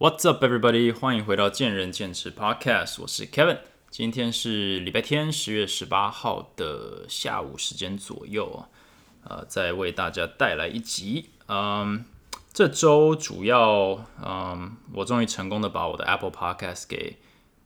What's up, everybody？欢迎回到见仁见智 Podcast，我是 Kevin。今天是礼拜天，十月十八号的下午时间左右啊，呃，再为大家带来一集。嗯，这周主要，嗯，我终于成功的把我的 Apple Podcast 给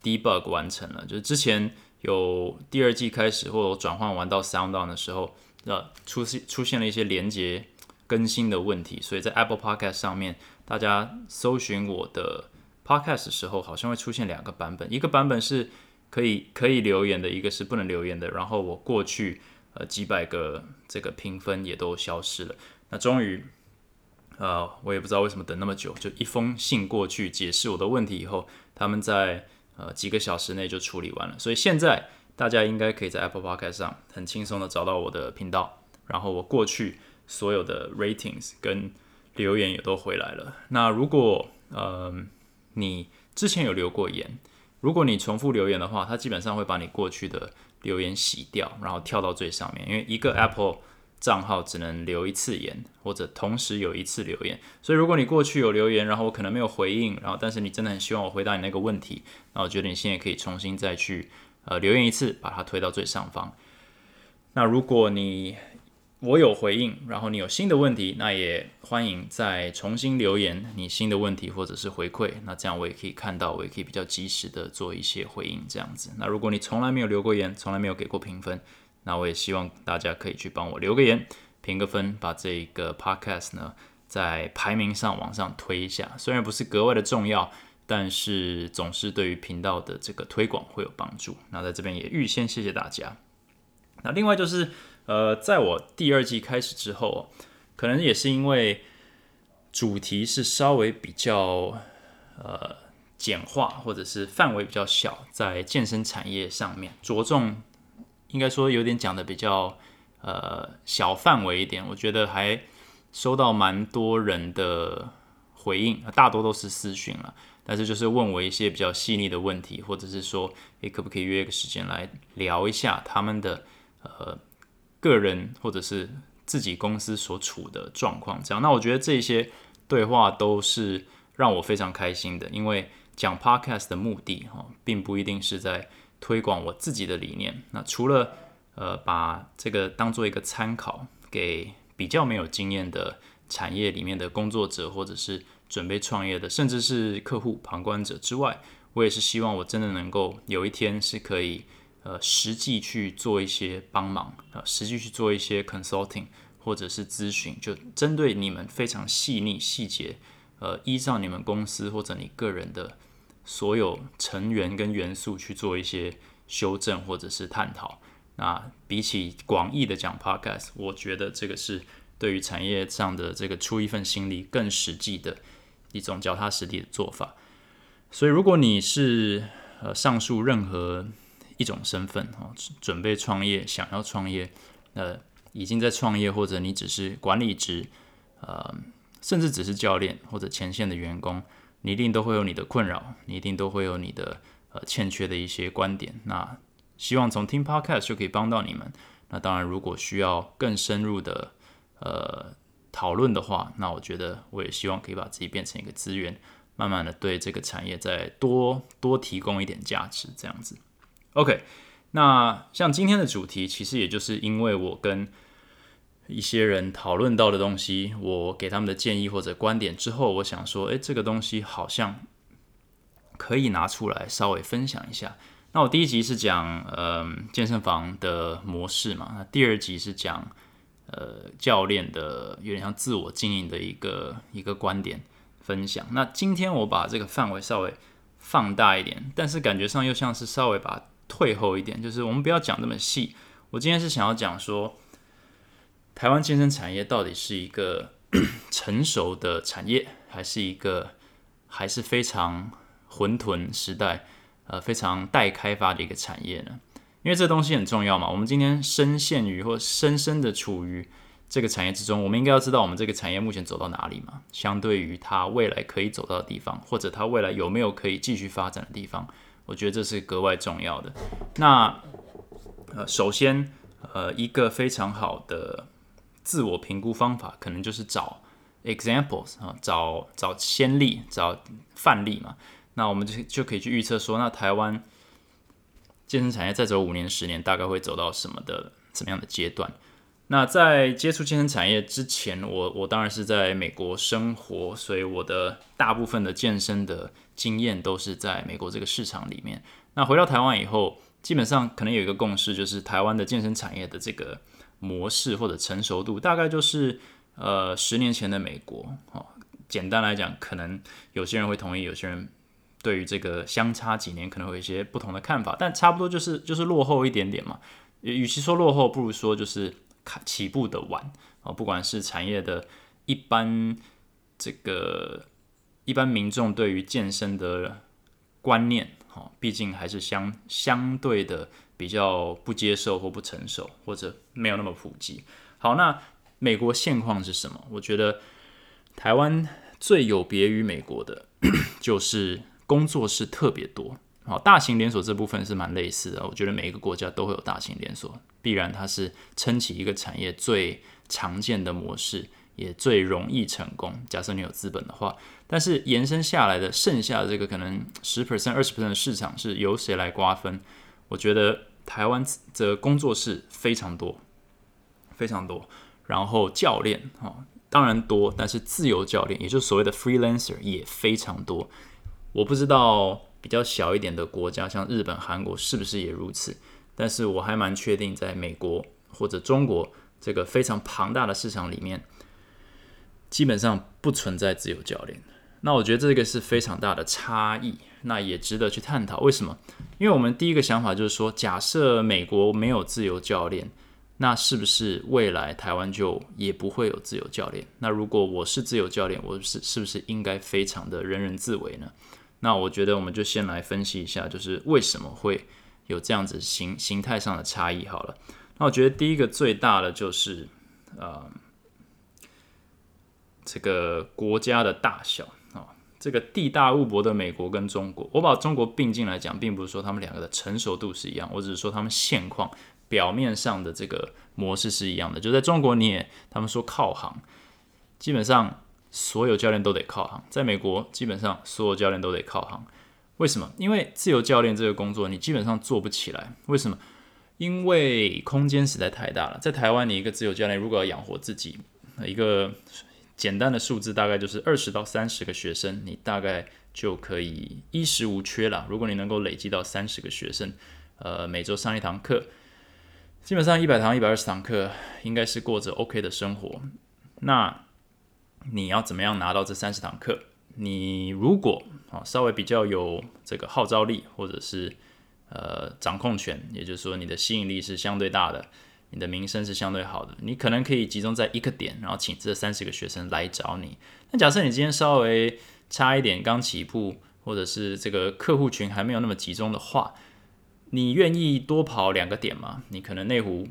debug 完成了。就是之前有第二季开始或者转换完到 SoundOn 的时候，呃，出现出现了一些连接更新的问题，所以在 Apple Podcast 上面。大家搜寻我的 podcast 时候，好像会出现两个版本，一个版本是可以可以留言的，一个是不能留言的。然后我过去呃几百个这个评分也都消失了。那终于，呃，我也不知道为什么等那么久，就一封信过去解释我的问题以后，他们在呃几个小时内就处理完了。所以现在大家应该可以在 Apple Podcast 上很轻松的找到我的频道，然后我过去所有的 ratings 跟留言也都回来了。那如果呃你之前有留过言，如果你重复留言的话，它基本上会把你过去的留言洗掉，然后跳到最上面。因为一个 Apple 账号只能留一次言，或者同时有一次留言。所以如果你过去有留言，然后我可能没有回应，然后但是你真的很希望我回答你那个问题，那我觉得你现在可以重新再去呃留言一次，把它推到最上方。那如果你我有回应，然后你有新的问题，那也欢迎再重新留言你新的问题或者是回馈，那这样我也可以看到，我也可以比较及时的做一些回应，这样子。那如果你从来没有留过言，从来没有给过评分，那我也希望大家可以去帮我留个言，评个分，把这个 podcast 呢在排名上往上推一下。虽然不是格外的重要，但是总是对于频道的这个推广会有帮助。那在这边也预先谢谢大家。那另外就是。呃，在我第二季开始之后，可能也是因为主题是稍微比较呃简化，或者是范围比较小，在健身产业上面着重，应该说有点讲的比较呃小范围一点。我觉得还收到蛮多人的回应，大多都是私讯了，但是就是问我一些比较细腻的问题，或者是说，诶，可不可以约个时间来聊一下他们的呃。个人或者是自己公司所处的状况，这样，那我觉得这些对话都是让我非常开心的，因为讲 podcast 的目的哈，并不一定是在推广我自己的理念。那除了呃把这个当做一个参考，给比较没有经验的产业里面的工作者，或者是准备创业的，甚至是客户旁观者之外，我也是希望我真的能够有一天是可以。呃，实际去做一些帮忙，呃，实际去做一些 consulting 或者是咨询，就针对你们非常细腻细节，呃，依照你们公司或者你个人的所有成员跟元素去做一些修正或者是探讨。那比起广义的讲 podcast，我觉得这个是对于产业上的这个出一份心力更实际的一种脚踏实地的做法。所以，如果你是呃上述任何。一种身份哦，准备创业，想要创业，呃，已经在创业，或者你只是管理职，呃，甚至只是教练或者前线的员工，你一定都会有你的困扰，你一定都会有你的呃欠缺的一些观点。那希望从听 Podcast 就可以帮到你们。那当然，如果需要更深入的呃讨论的话，那我觉得我也希望可以把自己变成一个资源，慢慢的对这个产业再多多提供一点价值，这样子。OK，那像今天的主题，其实也就是因为我跟一些人讨论到的东西，我给他们的建议或者观点之后，我想说，诶，这个东西好像可以拿出来稍微分享一下。那我第一集是讲呃健身房的模式嘛，那第二集是讲呃教练的有点像自我经营的一个一个观点分享。那今天我把这个范围稍微放大一点，但是感觉上又像是稍微把退后一点，就是我们不要讲那么细。我今天是想要讲说，台湾健身产业到底是一个 成熟的产业，还是一个还是非常混沌时代，呃，非常待开发的一个产业呢？因为这东西很重要嘛。我们今天深陷于或深深的处于这个产业之中，我们应该要知道我们这个产业目前走到哪里嘛？相对于它未来可以走到的地方，或者它未来有没有可以继续发展的地方？我觉得这是格外重要的。那呃，首先呃，一个非常好的自我评估方法，可能就是找 examples 啊，找找先例，找范例嘛。那我们就就可以去预测说，那台湾健身产业再走五年、十年，大概会走到什么的什么样的阶段？那在接触健身产业之前，我我当然是在美国生活，所以我的大部分的健身的经验都是在美国这个市场里面。那回到台湾以后，基本上可能有一个共识，就是台湾的健身产业的这个模式或者成熟度，大概就是呃十年前的美国。哦，简单来讲，可能有些人会同意，有些人对于这个相差几年可能会有一些不同的看法，但差不多就是就是落后一点点嘛。与其说落后，不如说就是。起步的晚啊，不管是产业的一般这个一般民众对于健身的观念，哈，毕竟还是相相对的比较不接受或不成熟，或者没有那么普及。好，那美国现况是什么？我觉得台湾最有别于美国的，就是工作室特别多。好，大型连锁这部分是蛮类似的。我觉得每一个国家都会有大型连锁，必然它是撑起一个产业最常见的模式，也最容易成功。假设你有资本的话，但是延伸下来的剩下的这个可能十 percent、二十 percent 的市场是由谁来瓜分？我觉得台湾的工作室非常多，非常多。然后教练哈，当然多，但是自由教练，也就是所谓的 freelancer 也非常多。我不知道。比较小一点的国家，像日本、韩国，是不是也如此？但是我还蛮确定，在美国或者中国这个非常庞大的市场里面，基本上不存在自由教练。那我觉得这个是非常大的差异，那也值得去探讨为什么？因为我们第一个想法就是说，假设美国没有自由教练，那是不是未来台湾就也不会有自由教练？那如果我是自由教练，我是是不是应该非常的人人自危呢？那我觉得我们就先来分析一下，就是为什么会有这样子形形态上的差异。好了，那我觉得第一个最大的就是，呃，这个国家的大小啊，这个地大物博的美国跟中国，我把中国并进来讲，并不是说他们两个的成熟度是一样，我只是说他们现况表面上的这个模式是一样的。就在中国，你也他们说靠行，基本上。所有教练都得靠行，在美国基本上所有教练都得靠行。为什么？因为自由教练这个工作你基本上做不起来。为什么？因为空间实在太大了。在台湾，你一个自由教练如果要养活自己，一个简单的数字大概就是二十到三十个学生，你大概就可以衣食无缺了。如果你能够累积到三十个学生，呃，每周上一堂课，基本上一百堂、一百二十堂课，应该是过着 OK 的生活。那你要怎么样拿到这三十堂课？你如果啊稍微比较有这个号召力，或者是呃掌控权，也就是说你的吸引力是相对大的，你的名声是相对好的，你可能可以集中在一个点，然后请这三十个学生来找你。那假设你今天稍微差一点，刚起步，或者是这个客户群还没有那么集中的话，你愿意多跑两个点吗？你可能内湖、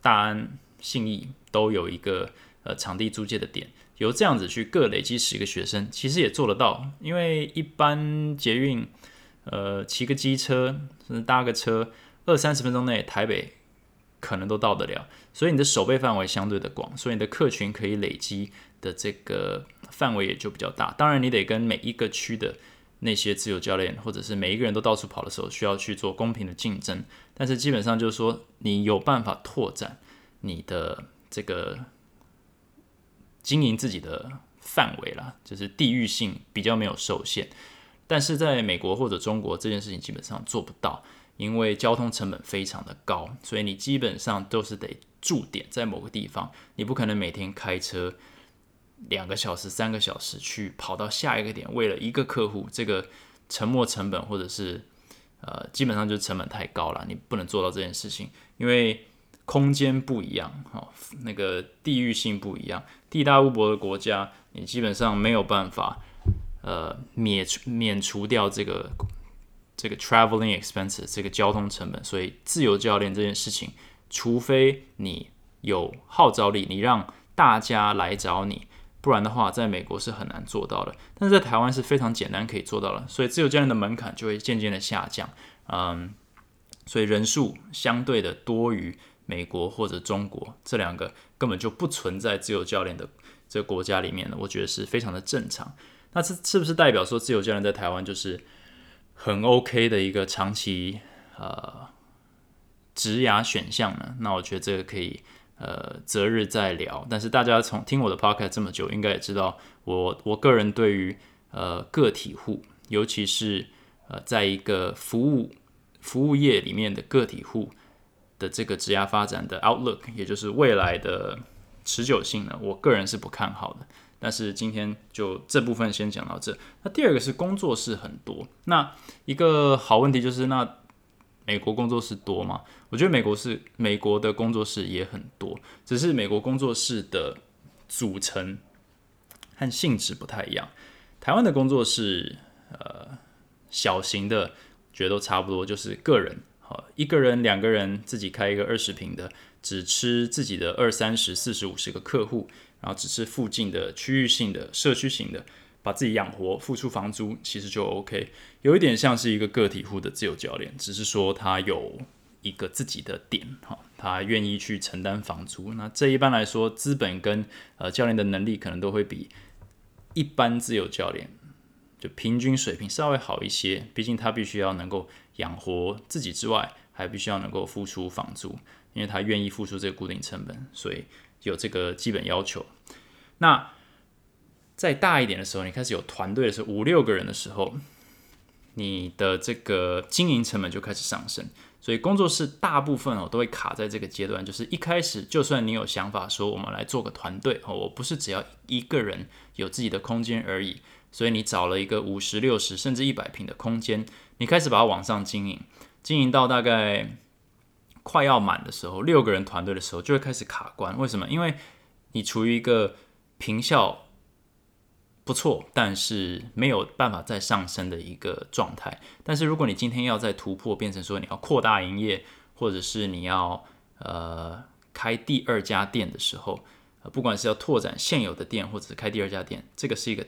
大安、信义都有一个呃场地租借的点。由这样子去各累积十个学生，其实也做得到。因为一般捷运，呃，骑个机车甚至搭个车，二三十分钟内台北可能都到得了。所以你的守备范围相对的广，所以你的客群可以累积的这个范围也就比较大。当然，你得跟每一个区的那些自由教练，或者是每一个人都到处跑的时候，需要去做公平的竞争。但是基本上就是说，你有办法拓展你的这个。经营自己的范围啦，就是地域性比较没有受限，但是在美国或者中国这件事情基本上做不到，因为交通成本非常的高，所以你基本上都是得驻点在某个地方，你不可能每天开车两个小时、三个小时去跑到下一个点，为了一个客户，这个沉没成本或者是呃，基本上就是成本太高了，你不能做到这件事情，因为。空间不一样，哈，那个地域性不一样，地大物博的国家，你基本上没有办法，呃，免除免除掉这个这个 traveling expenses 这个交通成本，所以自由教练这件事情，除非你有号召力，你让大家来找你，不然的话，在美国是很难做到的，但是在台湾是非常简单可以做到了，所以自由教练的门槛就会渐渐的下降，嗯，所以人数相对的多于。美国或者中国这两个根本就不存在自由教练的这个国家里面呢，我觉得是非常的正常。那这是不是代表说自由教练在台湾就是很 OK 的一个长期呃职涯选项呢？那我觉得这个可以呃择日再聊。但是大家从听我的 podcast 这么久，应该也知道我我个人对于呃个体户，尤其是呃在一个服务服务业里面的个体户的这个职涯发展的 outlook，也就是未来的持久性呢，我个人是不看好的。但是今天就这部分先讲到这。那第二个是工作室很多。那一个好问题就是，那美国工作室多吗？我觉得美国是美国的工作室也很多，只是美国工作室的组成和性质不太一样。台湾的工作室，呃，小型的觉得都差不多，就是个人，好，一个人、两个人自己开一个二十平的，只吃自己的二三十、四十五十个客户。然后只是附近的区域性的社区型的，把自己养活，付出房租，其实就 OK。有一点像是一个个体户的自由教练，只是说他有一个自己的点，哈，他愿意去承担房租。那这一般来说，资本跟呃教练的能力可能都会比一般自由教练就平均水平稍微好一些。毕竟他必须要能够养活自己之外，还必须要能够付出房租，因为他愿意付出这个固定成本，所以。有这个基本要求，那再大一点的时候，你开始有团队的时候，五六个人的时候，你的这个经营成本就开始上升。所以工作室大部分哦都会卡在这个阶段，就是一开始就算你有想法说我们来做个团队哦，我不是只要一个人有自己的空间而已，所以你找了一个五十六十甚至一百平的空间，你开始把它往上经营，经营到大概。快要满的时候，六个人团队的时候就会开始卡关。为什么？因为你处于一个平效不错，但是没有办法再上升的一个状态。但是如果你今天要再突破，变成说你要扩大营业，或者是你要呃开第二家店的时候，不管是要拓展现有的店，或者是开第二家店，这个是一个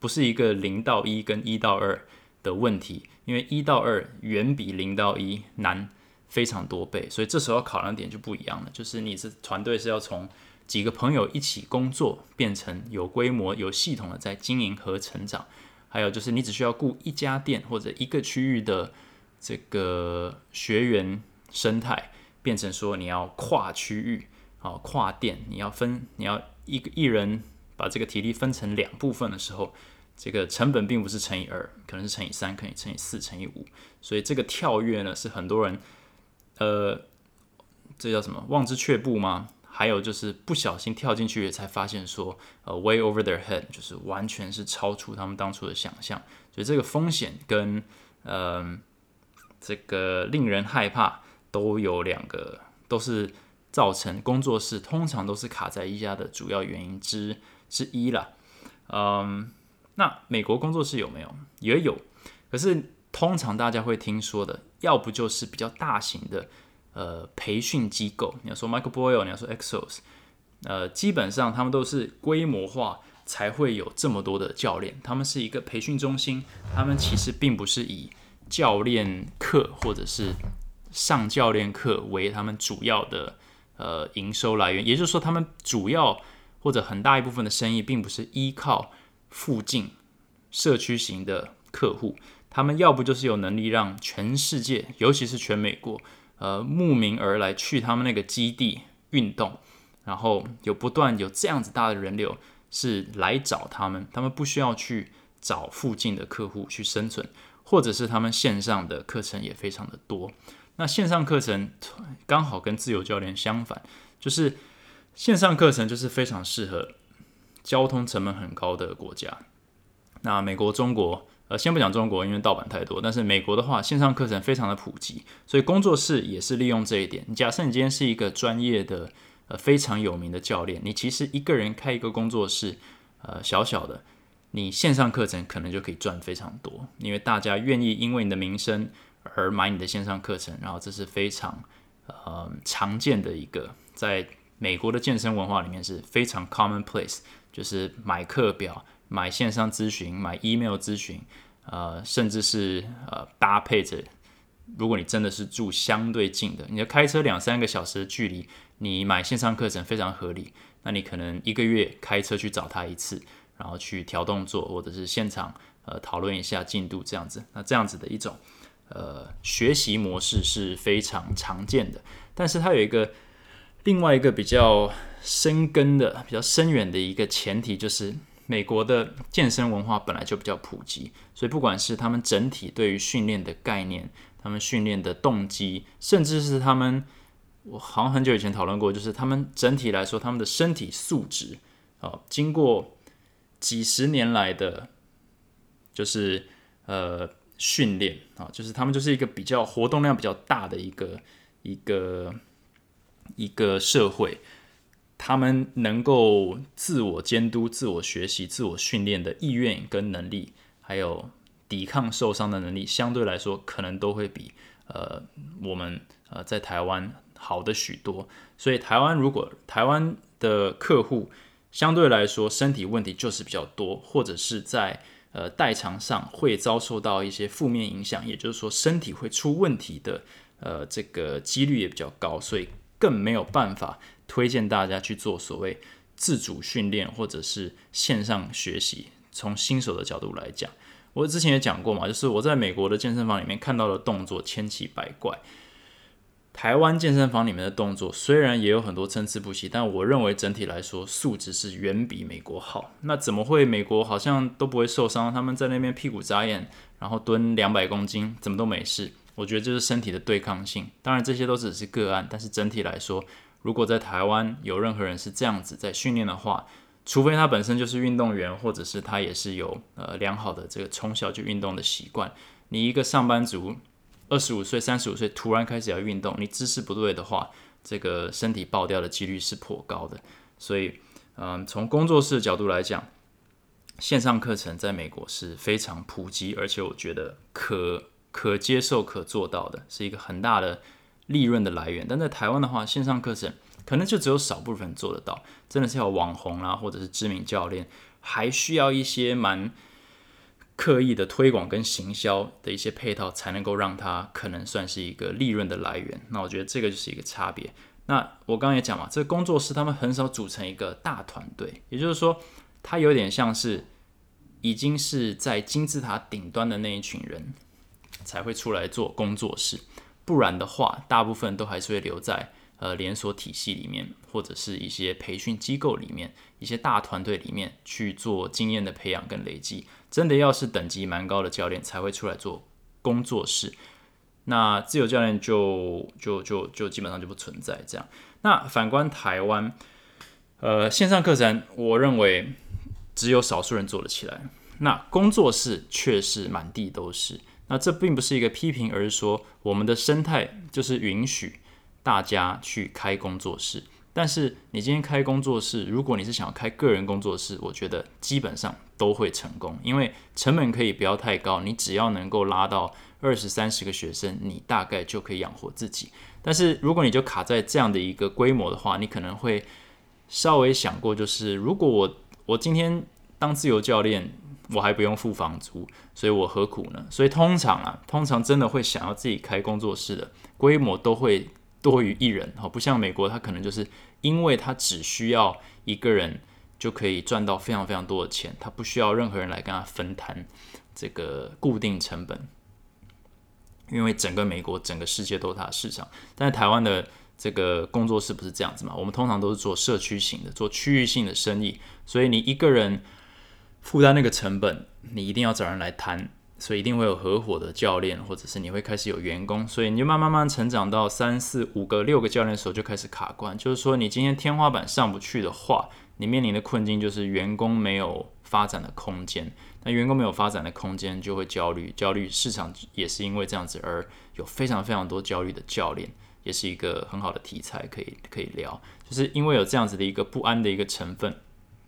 不是一个零到一跟一到二的问题，因为一到二远比零到一难。非常多倍，所以这时候考量点就不一样了。就是你是团队是要从几个朋友一起工作，变成有规模、有系统的在经营和成长。还有就是你只需要雇一家店或者一个区域的这个学员生态，变成说你要跨区域、好跨店，你要分，你要一个一人把这个体力分成两部分的时候，这个成本并不是乘以二，可能是乘以三，可以乘以四，乘以五。所以这个跳跃呢，是很多人。呃，这叫什么？望之却步吗？还有就是不小心跳进去，才发现说，呃，way over their head，就是完全是超出他们当初的想象。所以这个风险跟呃这个令人害怕都有两个，都是造成工作室通常都是卡在一家的主要原因之之一了。嗯，那美国工作室有没有？也有，可是。通常大家会听说的，要不就是比较大型的呃培训机构，你要说 Michael Boyle，你要说 Exos，呃，基本上他们都是规模化才会有这么多的教练，他们是一个培训中心，他们其实并不是以教练课或者是上教练课为他们主要的呃营收来源，也就是说，他们主要或者很大一部分的生意，并不是依靠附近社区型的客户。他们要不就是有能力让全世界，尤其是全美国，呃，慕名而来去他们那个基地运动，然后有不断有这样子大的人流是来找他们，他们不需要去找附近的客户去生存，或者是他们线上的课程也非常的多。那线上课程刚好跟自由教练相反，就是线上课程就是非常适合交通成本很高的国家，那美国、中国。呃，先不讲中国，因为盗版太多。但是美国的话，线上课程非常的普及，所以工作室也是利用这一点。假设你今天是一个专业的、呃非常有名的教练，你其实一个人开一个工作室，呃小小的，你线上课程可能就可以赚非常多，因为大家愿意因为你的名声而买你的线上课程，然后这是非常呃常见的一个，在美国的健身文化里面是非常 commonplace，就是买课表。买线上咨询，买 email 咨询，呃，甚至是呃搭配着，如果你真的是住相对近的，你要开车两三个小时的距离，你买线上课程非常合理。那你可能一个月开车去找他一次，然后去调动作，或者是现场呃讨论一下进度这样子。那这样子的一种呃学习模式是非常常见的，但是它有一个另外一个比较深根的、比较深远的一个前提，就是美国的健身文化本来就比较普及，所以不管是他们整体对于训练的概念，他们训练的动机，甚至是他们。我好像很久以前讨论过，就是他们整体来说，他们的身体素质啊，经过几十年来的，就是呃训练啊，就是他们就是一个比较活动量比较大的一个一个一个社会，他们能够自我监督、自我学习、自我训练的意愿跟能力，还有抵抗受伤的能力，相对来说可能都会比呃我们呃在台湾。好的许多，所以台湾如果台湾的客户相对来说身体问题就是比较多，或者是在呃代偿上会遭受到一些负面影响，也就是说身体会出问题的呃这个几率也比较高，所以更没有办法推荐大家去做所谓自主训练或者是线上学习。从新手的角度来讲，我之前也讲过嘛，就是我在美国的健身房里面看到的动作千奇百怪。台湾健身房里面的动作虽然也有很多参差不齐，但我认为整体来说素质是远比美国好。那怎么会美国好像都不会受伤？他们在那边屁股眨眼，然后蹲两百公斤，怎么都没事？我觉得这是身体的对抗性。当然这些都只是个案，但是整体来说，如果在台湾有任何人是这样子在训练的话，除非他本身就是运动员，或者是他也是有呃良好的这个从小就运动的习惯，你一个上班族。二十五岁、三十五岁突然开始要运动，你姿势不对的话，这个身体爆掉的几率是颇高的。所以，嗯，从工作室的角度来讲，线上课程在美国是非常普及，而且我觉得可可接受、可做到的，是一个很大的利润的来源。但在台湾的话，线上课程可能就只有少部分做得到，真的是要网红啊，或者是知名教练，还需要一些蛮。刻意的推广跟行销的一些配套，才能够让它可能算是一个利润的来源。那我觉得这个就是一个差别。那我刚刚也讲嘛，这个工作室他们很少组成一个大团队，也就是说，它有点像是已经是在金字塔顶端的那一群人才会出来做工作室，不然的话，大部分都还是会留在呃连锁体系里面，或者是一些培训机构里面，一些大团队里面去做经验的培养跟累积。真的要是等级蛮高的教练才会出来做工作室，那自由教练就就就就基本上就不存在这样。那反观台湾，呃，线上课程，我认为只有少数人做得起来。那工作室却是满地都是。那这并不是一个批评，而是说我们的生态就是允许大家去开工作室。但是你今天开工作室，如果你是想要开个人工作室，我觉得基本上都会成功，因为成本可以不要太高，你只要能够拉到二十三十个学生，你大概就可以养活自己。但是如果你就卡在这样的一个规模的话，你可能会稍微想过，就是如果我我今天当自由教练，我还不用付房租，所以我何苦呢？所以通常啊，通常真的会想要自己开工作室的规模都会。多于一人，哈，不像美国，他可能就是因为他只需要一个人就可以赚到非常非常多的钱，他不需要任何人来跟他分摊这个固定成本，因为整个美国、整个世界都是他的市场。但是台湾的这个工作室不是这样子嘛？我们通常都是做社区型的，做区域性的生意，所以你一个人负担那个成本，你一定要找人来谈。所以一定会有合伙的教练，或者是你会开始有员工，所以你就慢慢慢成长到三四五个、六个教练的时候就开始卡关。就是说，你今天天花板上不去的话，你面临的困境就是员工没有发展的空间。那员工没有发展的空间，就会焦虑，焦虑市场也是因为这样子而有非常非常多焦虑的教练，也是一个很好的题材可以可以聊。就是因为有这样子的一个不安的一个成分，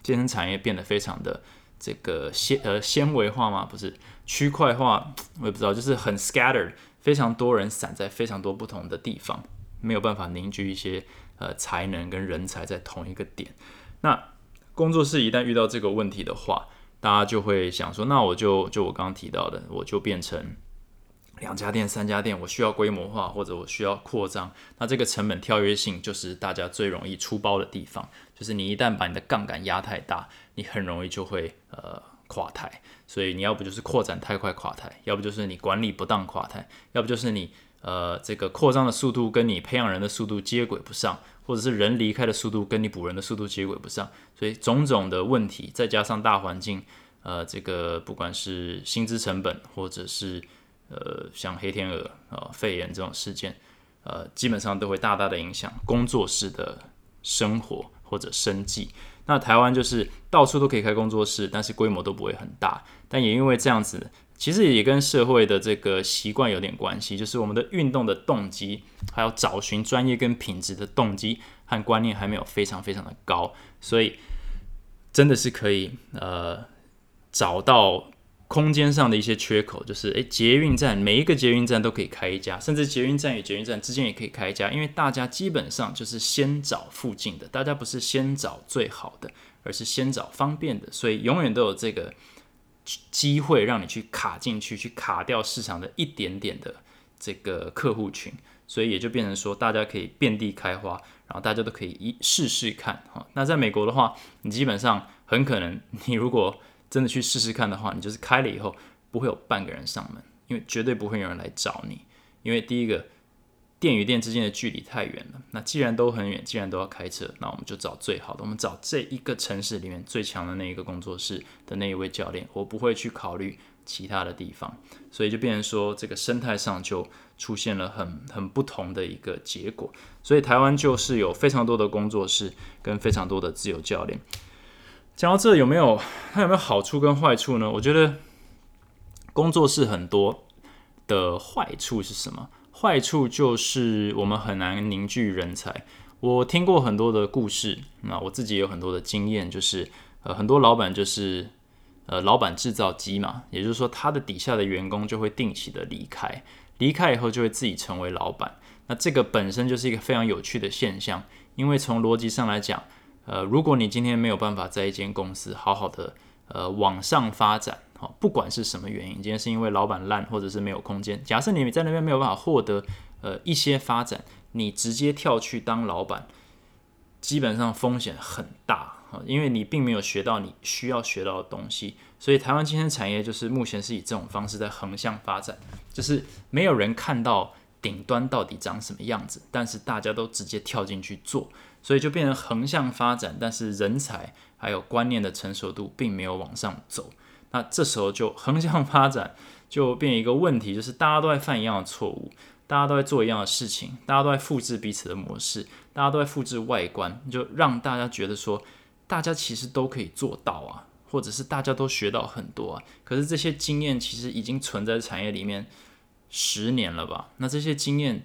健身产业变得非常的。这个纤呃纤维化吗？不是区块化，我也不知道，就是很 scattered，非常多人散在非常多不同的地方，没有办法凝聚一些呃才能跟人才在同一个点。那工作室一旦遇到这个问题的话，大家就会想说，那我就就我刚刚提到的，我就变成两家店、三家店，我需要规模化或者我需要扩张，那这个成本跳跃性就是大家最容易出包的地方。就是你一旦把你的杠杆压太大，你很容易就会呃垮台。所以你要不就是扩展太快垮台，要不就是你管理不当垮台，要不就是你呃这个扩张的速度跟你培养人的速度接轨不上，或者是人离开的速度跟你补人的速度接轨不上。所以种种的问题，再加上大环境，呃这个不管是薪资成本或者是呃，像黑天鹅啊、肺炎这种事件，呃，基本上都会大大的影响工作室的生活或者生计。那台湾就是到处都可以开工作室，但是规模都不会很大。但也因为这样子，其实也跟社会的这个习惯有点关系，就是我们的运动的动机，还有找寻专业跟品质的动机和观念还没有非常非常的高，所以真的是可以呃找到。空间上的一些缺口，就是诶，捷运站每一个捷运站都可以开一家，甚至捷运站与捷运站之间也可以开一家，因为大家基本上就是先找附近的，大家不是先找最好的，而是先找方便的，所以永远都有这个机会让你去卡进去，去卡掉市场的一点点的这个客户群，所以也就变成说，大家可以遍地开花，然后大家都可以一试试看哈。那在美国的话，你基本上很可能，你如果真的去试试看的话，你就是开了以后不会有半个人上门，因为绝对不会有人来找你。因为第一个，店与店之间的距离太远了。那既然都很远，既然都要开车，那我们就找最好的，我们找这一个城市里面最强的那一个工作室的那一位教练。我不会去考虑其他的地方，所以就变成说，这个生态上就出现了很很不同的一个结果。所以台湾就是有非常多的工作室跟非常多的自由教练。讲到这有没有它有没有好处跟坏处呢？我觉得工作室很多的坏处是什么？坏处就是我们很难凝聚人才。我听过很多的故事，那我自己也有很多的经验，就是呃很多老板就是呃老板制造机嘛，也就是说他的底下的员工就会定期的离开，离开以后就会自己成为老板。那这个本身就是一个非常有趣的现象，因为从逻辑上来讲。呃，如果你今天没有办法在一间公司好好的呃往上发展，好，不管是什么原因，今天是因为老板烂，或者是没有空间。假设你在那边没有办法获得呃一些发展，你直接跳去当老板，基本上风险很大啊，因为你并没有学到你需要学到的东西。所以台湾今天产业就是目前是以这种方式在横向发展，就是没有人看到顶端到底长什么样子，但是大家都直接跳进去做。所以就变成横向发展，但是人才还有观念的成熟度并没有往上走。那这时候就横向发展就变一个问题，就是大家都在犯一样的错误，大家都在做一样的事情，大家都在复制彼此的模式，大家都在复制外观，就让大家觉得说，大家其实都可以做到啊，或者是大家都学到很多啊。可是这些经验其实已经存在产业里面十年了吧？那这些经验。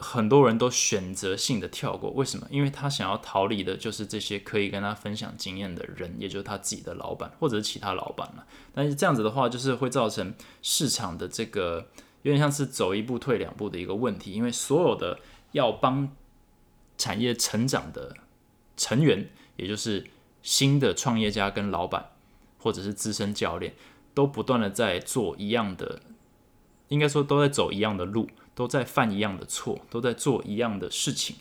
很多人都选择性的跳过，为什么？因为他想要逃离的就是这些可以跟他分享经验的人，也就是他自己的老板或者是其他老板了。但是这样子的话，就是会造成市场的这个有点像是走一步退两步的一个问题，因为所有的要帮产业成长的成员，也就是新的创业家跟老板或者是资深教练，都不断的在做一样的，应该说都在走一样的路。都在犯一样的错，都在做一样的事情，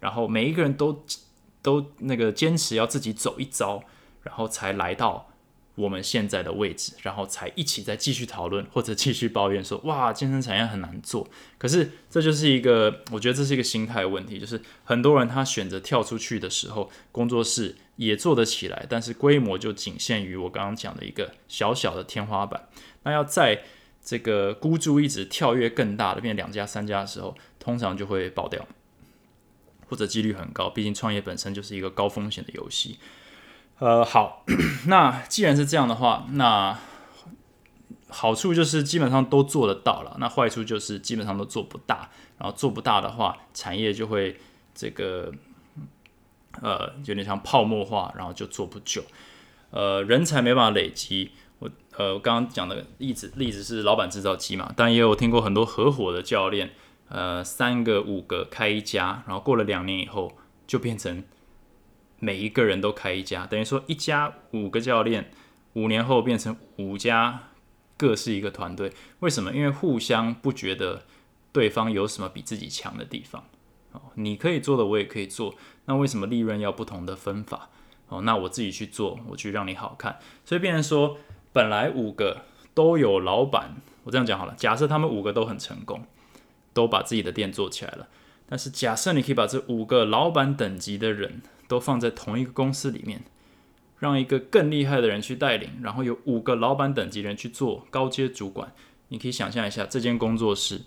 然后每一个人都都那个坚持要自己走一遭，然后才来到我们现在的位置，然后才一起再继续讨论或者继续抱怨说哇，健身产业很难做。可是这就是一个，我觉得这是一个心态问题，就是很多人他选择跳出去的时候，工作室也做得起来，但是规模就仅限于我刚刚讲的一个小小的天花板。那要在这个孤注一掷跳跃更大的变两家三家的时候，通常就会爆掉，或者几率很高。毕竟创业本身就是一个高风险的游戏。呃，好，那既然是这样的话，那好处就是基本上都做得到了，那坏处就是基本上都做不大。然后做不大的话，产业就会这个呃有点像泡沫化，然后就做不久。呃，人才没办法累积。我呃，我刚刚讲的例子例子是老板制造机嘛，但也有听过很多合伙的教练，呃，三个五个开一家，然后过了两年以后就变成每一个人都开一家，等于说一家五个教练，五年后变成五家各是一个团队。为什么？因为互相不觉得对方有什么比自己强的地方。哦，你可以做的，我也可以做。那为什么利润要不同的分法？哦，那我自己去做，我去让你好看。所以变成说，本来五个都有老板，我这样讲好了。假设他们五个都很成功，都把自己的店做起来了。但是假设你可以把这五个老板等级的人都放在同一个公司里面，让一个更厉害的人去带领，然后有五个老板等级的人去做高阶主管，你可以想象一下这间工作室。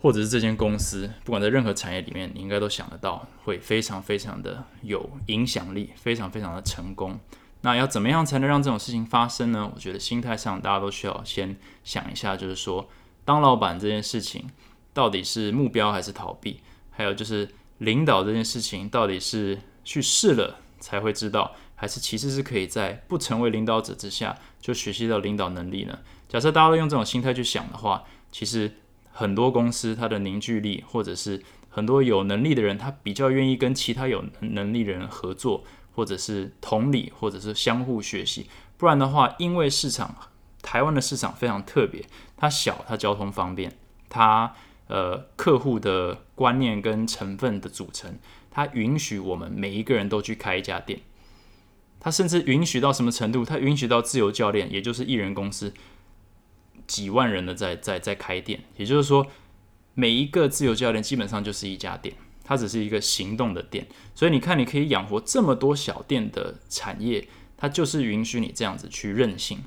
或者是这间公司，不管在任何产业里面，你应该都想得到，会非常非常的有影响力，非常非常的成功。那要怎么样才能让这种事情发生呢？我觉得心态上大家都需要先想一下，就是说，当老板这件事情到底是目标还是逃避？还有就是领导这件事情到底是去试了才会知道，还是其实是可以在不成为领导者之下就学习到领导能力呢？假设大家都用这种心态去想的话，其实。很多公司它的凝聚力，或者是很多有能力的人，他比较愿意跟其他有能力的人合作，或者是同理，或者是相互学习。不然的话，因为市场台湾的市场非常特别，它小，它交通方便，它呃客户的观念跟成分的组成，它允许我们每一个人都去开一家店。它甚至允许到什么程度？它允许到自由教练，也就是艺人公司。几万人的在在在开店，也就是说，每一个自由教练基本上就是一家店，它只是一个行动的店。所以你看，你可以养活这么多小店的产业，它就是允许你这样子去任性。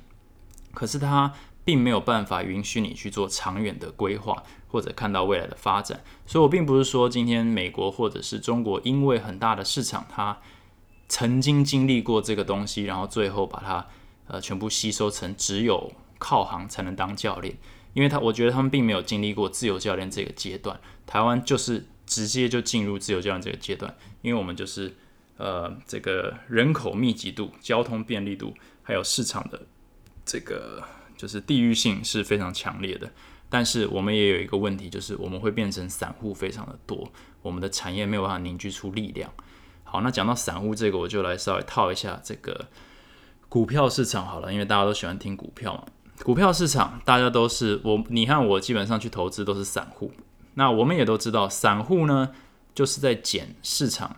可是它并没有办法允许你去做长远的规划，或者看到未来的发展。所以我并不是说今天美国或者是中国因为很大的市场，它曾经经历过这个东西，然后最后把它呃全部吸收成只有。靠行才能当教练，因为他我觉得他们并没有经历过自由教练这个阶段。台湾就是直接就进入自由教练这个阶段，因为我们就是呃这个人口密集度、交通便利度，还有市场的这个就是地域性是非常强烈的。但是我们也有一个问题，就是我们会变成散户非常的多，我们的产业没有办法凝聚出力量。好，那讲到散户这个，我就来稍微套一下这个股票市场好了，因为大家都喜欢听股票嘛。股票市场，大家都是我，你看我基本上去投资都是散户。那我们也都知道，散户呢就是在捡市场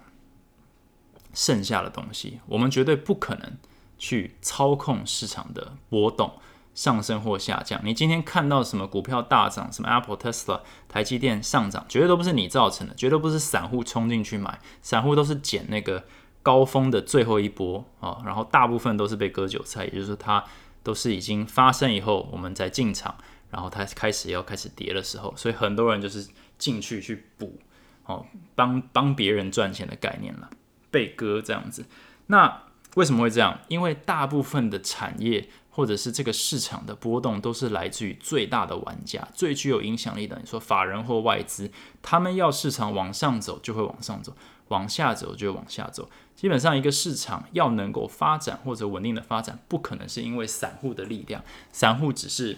剩下的东西。我们绝对不可能去操控市场的波动上升或下降。你今天看到什么股票大涨，什么 Apple、Tesla、台积电上涨，绝对都不是你造成的，绝对不是散户冲进去买。散户都是捡那个高峰的最后一波啊，然后大部分都是被割韭菜，也就是说它。都是已经发生以后，我们再进场，然后它开始要开始跌的时候，所以很多人就是进去去补，哦，帮帮别人赚钱的概念了，被割这样子。那为什么会这样？因为大部分的产业或者是这个市场的波动，都是来自于最大的玩家、最具有影响力的。你说法人或外资，他们要市场往上走，就会往上走。往下走就往下走，基本上一个市场要能够发展或者稳定的发展，不可能是因为散户的力量，散户只是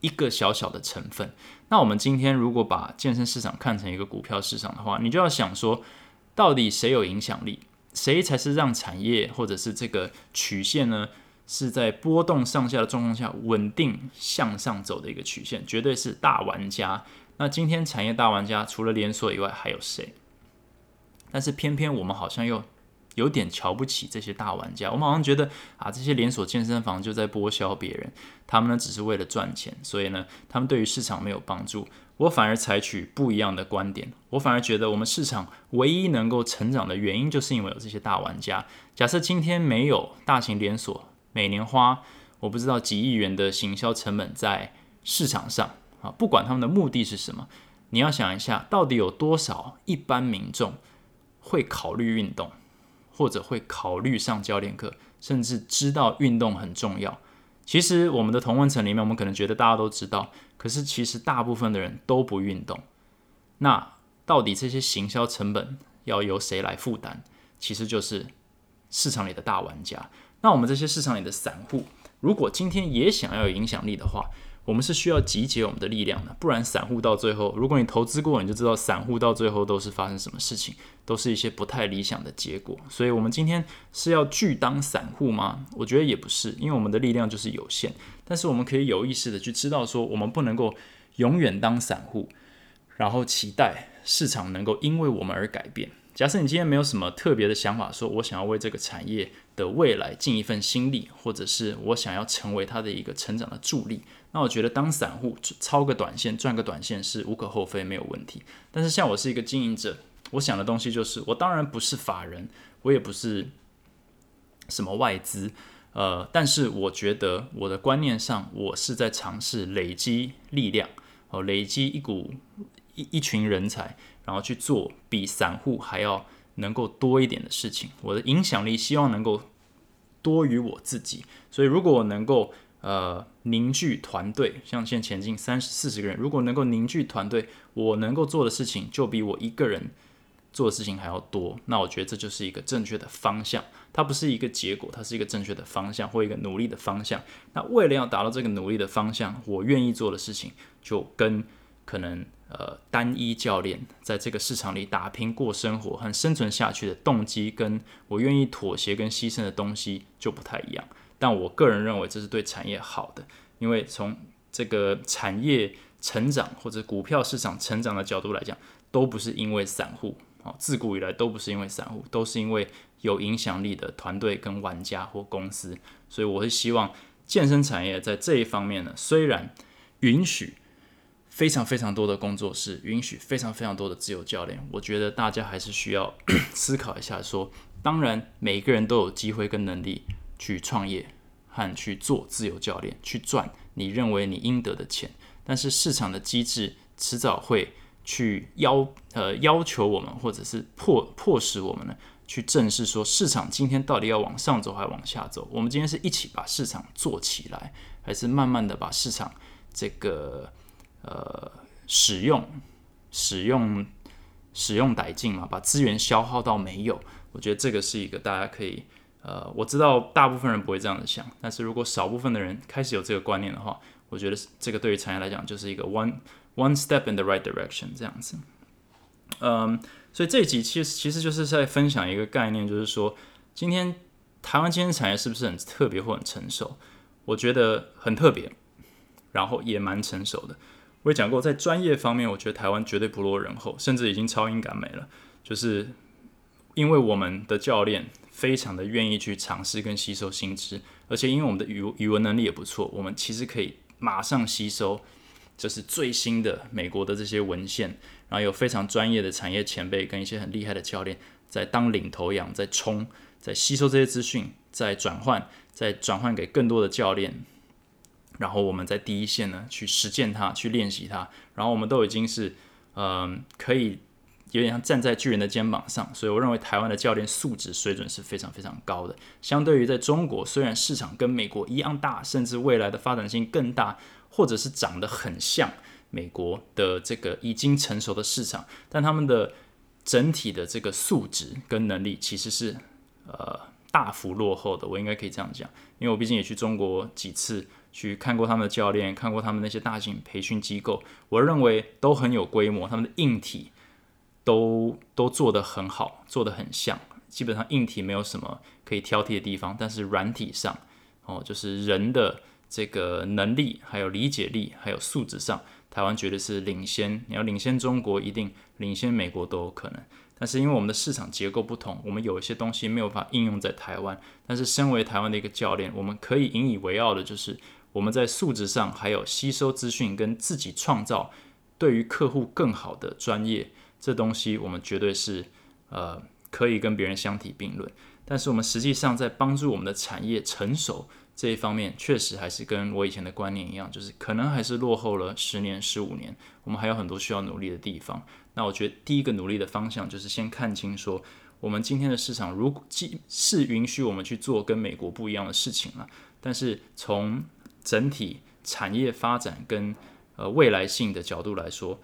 一个小小的成分。那我们今天如果把健身市场看成一个股票市场的话，你就要想说，到底谁有影响力，谁才是让产业或者是这个曲线呢，是在波动上下的状况下稳定向上走的一个曲线，绝对是大玩家。那今天产业大玩家除了连锁以外，还有谁？但是偏偏我们好像又有点瞧不起这些大玩家，我们好像觉得啊，这些连锁健身房就在剥削别人，他们呢只是为了赚钱，所以呢，他们对于市场没有帮助。我反而采取不一样的观点，我反而觉得我们市场唯一能够成长的原因，就是因为有这些大玩家。假设今天没有大型连锁，每年花我不知道几亿元的行销成本在市场上啊，不管他们的目的是什么，你要想一下，到底有多少一般民众。会考虑运动，或者会考虑上教练课，甚至知道运动很重要。其实我们的同温层里面，我们可能觉得大家都知道，可是其实大部分的人都不运动。那到底这些行销成本要由谁来负担？其实就是市场里的大玩家。那我们这些市场里的散户，如果今天也想要有影响力的话，我们是需要集结我们的力量的，不然散户到最后，如果你投资过，你就知道散户到最后都是发生什么事情，都是一些不太理想的结果。所以，我们今天是要拒当散户吗？我觉得也不是，因为我们的力量就是有限。但是，我们可以有意识的去知道说，我们不能够永远当散户，然后期待市场能够因为我们而改变。假设你今天没有什么特别的想法，说我想要为这个产业的未来尽一份心力，或者是我想要成为他的一个成长的助力，那我觉得当散户抄个短线赚个短线是无可厚非，没有问题。但是像我是一个经营者，我想的东西就是，我当然不是法人，我也不是什么外资，呃，但是我觉得我的观念上，我是在尝试累积力量，哦，累积一股一一群人才。然后去做比散户还要能够多一点的事情，我的影响力希望能够多于我自己。所以如果我能够呃凝聚团队，像现在前进三十四十个人，如果能够凝聚团队，我能够做的事情就比我一个人做的事情还要多。那我觉得这就是一个正确的方向，它不是一个结果，它是一个正确的方向或一个努力的方向。那为了要达到这个努力的方向，我愿意做的事情就跟可能。呃，单一教练在这个市场里打拼过生活和生存下去的动机，跟我愿意妥协跟牺牲的东西就不太一样。但我个人认为这是对产业好的，因为从这个产业成长或者股票市场成长的角度来讲，都不是因为散户啊，自古以来都不是因为散户，都是因为有影响力的团队跟玩家或公司。所以我是希望健身产业在这一方面呢，虽然允许。非常非常多的工作室允许非常非常多的自由教练，我觉得大家还是需要 思考一下。说，当然每一个人都有机会跟能力去创业和去做自由教练，去赚你认为你应得的钱。但是市场的机制迟早会去要呃要求我们，或者是迫迫使我们呢去正视说，市场今天到底要往上走还是往下走？我们今天是一起把市场做起来，还是慢慢的把市场这个？呃，使用、使用、使用殆尽嘛，把资源消耗到没有。我觉得这个是一个大家可以，呃，我知道大部分人不会这样子想，但是如果少部分的人开始有这个观念的话，我觉得这个对于产业来讲就是一个 one one step in the right direction 这样子。嗯，所以这一集其实其实就是在分享一个概念，就是说今天台湾今天产业是不是很特别或很成熟？我觉得很特别，然后也蛮成熟的。我也讲过，在专业方面，我觉得台湾绝对不落人后，甚至已经超英赶美了。就是因为我们的教练非常的愿意去尝试跟吸收新知，而且因为我们的语语文能力也不错，我们其实可以马上吸收，就是最新的美国的这些文献，然后有非常专业的产业前辈跟一些很厉害的教练在当领头羊，在冲，在吸收这些资讯，在转换，在转换给更多的教练。然后我们在第一线呢，去实践它，去练习它。然后我们都已经是，嗯，可以有点像站在巨人的肩膀上。所以我认为台湾的教练素质水准是非常非常高的。相对于在中国，虽然市场跟美国一样大，甚至未来的发展性更大，或者是长得很像美国的这个已经成熟的市场，但他们的整体的这个素质跟能力其实是呃大幅落后的。我应该可以这样讲，因为我毕竟也去中国几次。去看过他们的教练，看过他们那些大型培训机构，我认为都很有规模，他们的硬体都都做得很好，做得很像，基本上硬体没有什么可以挑剔的地方，但是软体上，哦，就是人的这个能力，还有理解力，还有素质上，台湾绝对是领先。你要领先中国，一定领先美国都有可能。但是因为我们的市场结构不同，我们有一些东西没有办法应用在台湾。但是身为台湾的一个教练，我们可以引以为傲的就是。我们在素质上，还有吸收资讯跟自己创造对于客户更好的专业，这东西我们绝对是呃可以跟别人相提并论。但是我们实际上在帮助我们的产业成熟这一方面，确实还是跟我以前的观念一样，就是可能还是落后了十年、十五年。我们还有很多需要努力的地方。那我觉得第一个努力的方向就是先看清说，我们今天的市场如果既是允许我们去做跟美国不一样的事情了，但是从整体产业发展跟呃未来性的角度来说，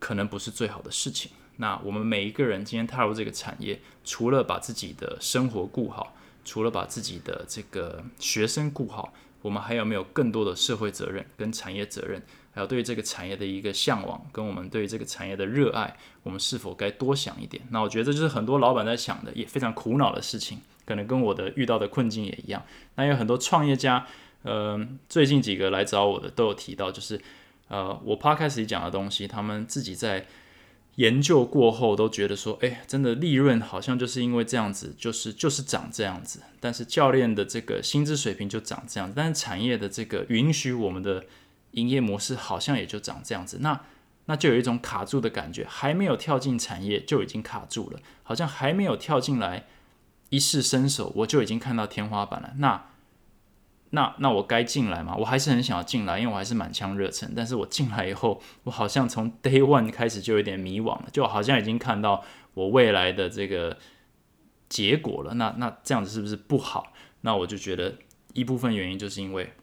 可能不是最好的事情。那我们每一个人今天踏入这个产业，除了把自己的生活顾好，除了把自己的这个学生顾好，我们还有没有更多的社会责任跟产业责任，还有对这个产业的一个向往，跟我们对这个产业的热爱，我们是否该多想一点？那我觉得这就是很多老板在想的，也非常苦恼的事情，可能跟我的遇到的困境也一样。那有很多创业家，呃，最近几个来找我的都有提到，就是呃，我 podcast 里讲的东西，他们自己在。研究过后都觉得说，哎，真的利润好像就是因为这样子，就是就是长这样子。但是教练的这个薪资水平就长这样，但是产业的这个允许我们的营业模式好像也就长这样子。那那就有一种卡住的感觉，还没有跳进产业就已经卡住了，好像还没有跳进来一试身手，我就已经看到天花板了。那那那我该进来吗？我还是很想要进来，因为我还是满腔热忱。但是我进来以后，我好像从 day one 开始就有点迷惘了，就好像已经看到我未来的这个结果了。那那这样子是不是不好？那我就觉得一部分原因就是因为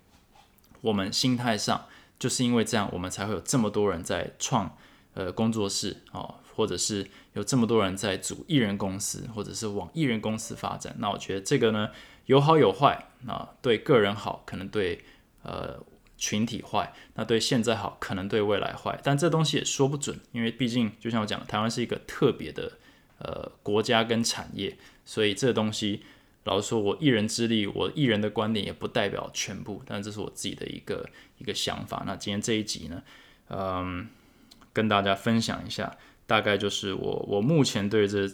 我们心态上，就是因为这样，我们才会有这么多人在创呃工作室哦，或者是有这么多人在组艺人公司，或者是往艺人公司发展。那我觉得这个呢？有好有坏，那对个人好，可能对呃群体坏；那对现在好，可能对未来坏。但这东西也说不准，因为毕竟就像我讲，台湾是一个特别的呃国家跟产业，所以这东西老实说，我一人之力，我一人的观点也不代表全部，但这是我自己的一个一个想法。那今天这一集呢，嗯，跟大家分享一下，大概就是我我目前对这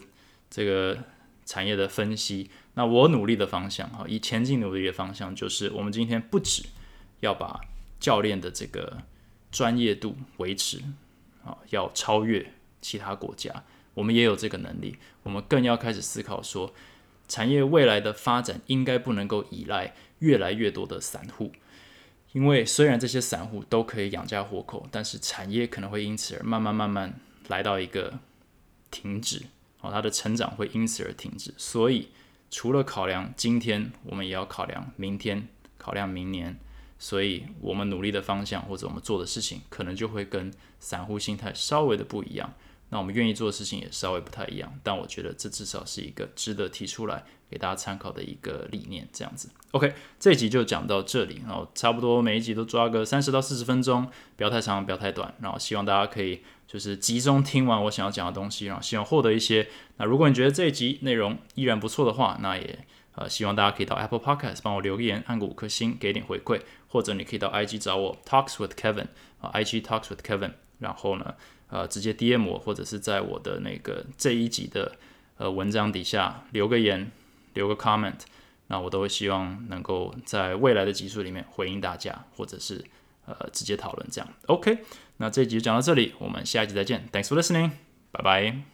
这个产业的分析。那我努力的方向，哈，以前进努力的方向，就是我们今天不止要把教练的这个专业度维持，啊，要超越其他国家，我们也有这个能力，我们更要开始思考说，产业未来的发展应该不能够依赖越来越多的散户，因为虽然这些散户都可以养家活口，但是产业可能会因此而慢慢慢慢来到一个停止，哦，它的成长会因此而停止，所以。除了考量今天，我们也要考量明天，考量明年，所以我们努力的方向或者我们做的事情，可能就会跟散户心态稍微的不一样。那我们愿意做的事情也稍微不太一样，但我觉得这至少是一个值得提出来给大家参考的一个理念。这样子，OK，这一集就讲到这里，然后差不多每一集都抓个三十到四十分钟，不要太长，不要太短，然后希望大家可以。就是集中听完我想要讲的东西，然后希望获得一些。那如果你觉得这一集内容依然不错的话，那也呃希望大家可以到 Apple Podcast 帮我留言，按个五颗星，给点回馈，或者你可以到 IG 找我 Talks with Kevin 啊，IG Talks with Kevin，然后呢呃直接 DM 我，或者是在我的那个这一集的呃文章底下留个言，留个 comment，那我都会希望能够在未来的集数里面回应大家，或者是。呃，直接讨论这样，OK。那这集就讲到这里，我们下一集再见。Thanks for listening，拜拜。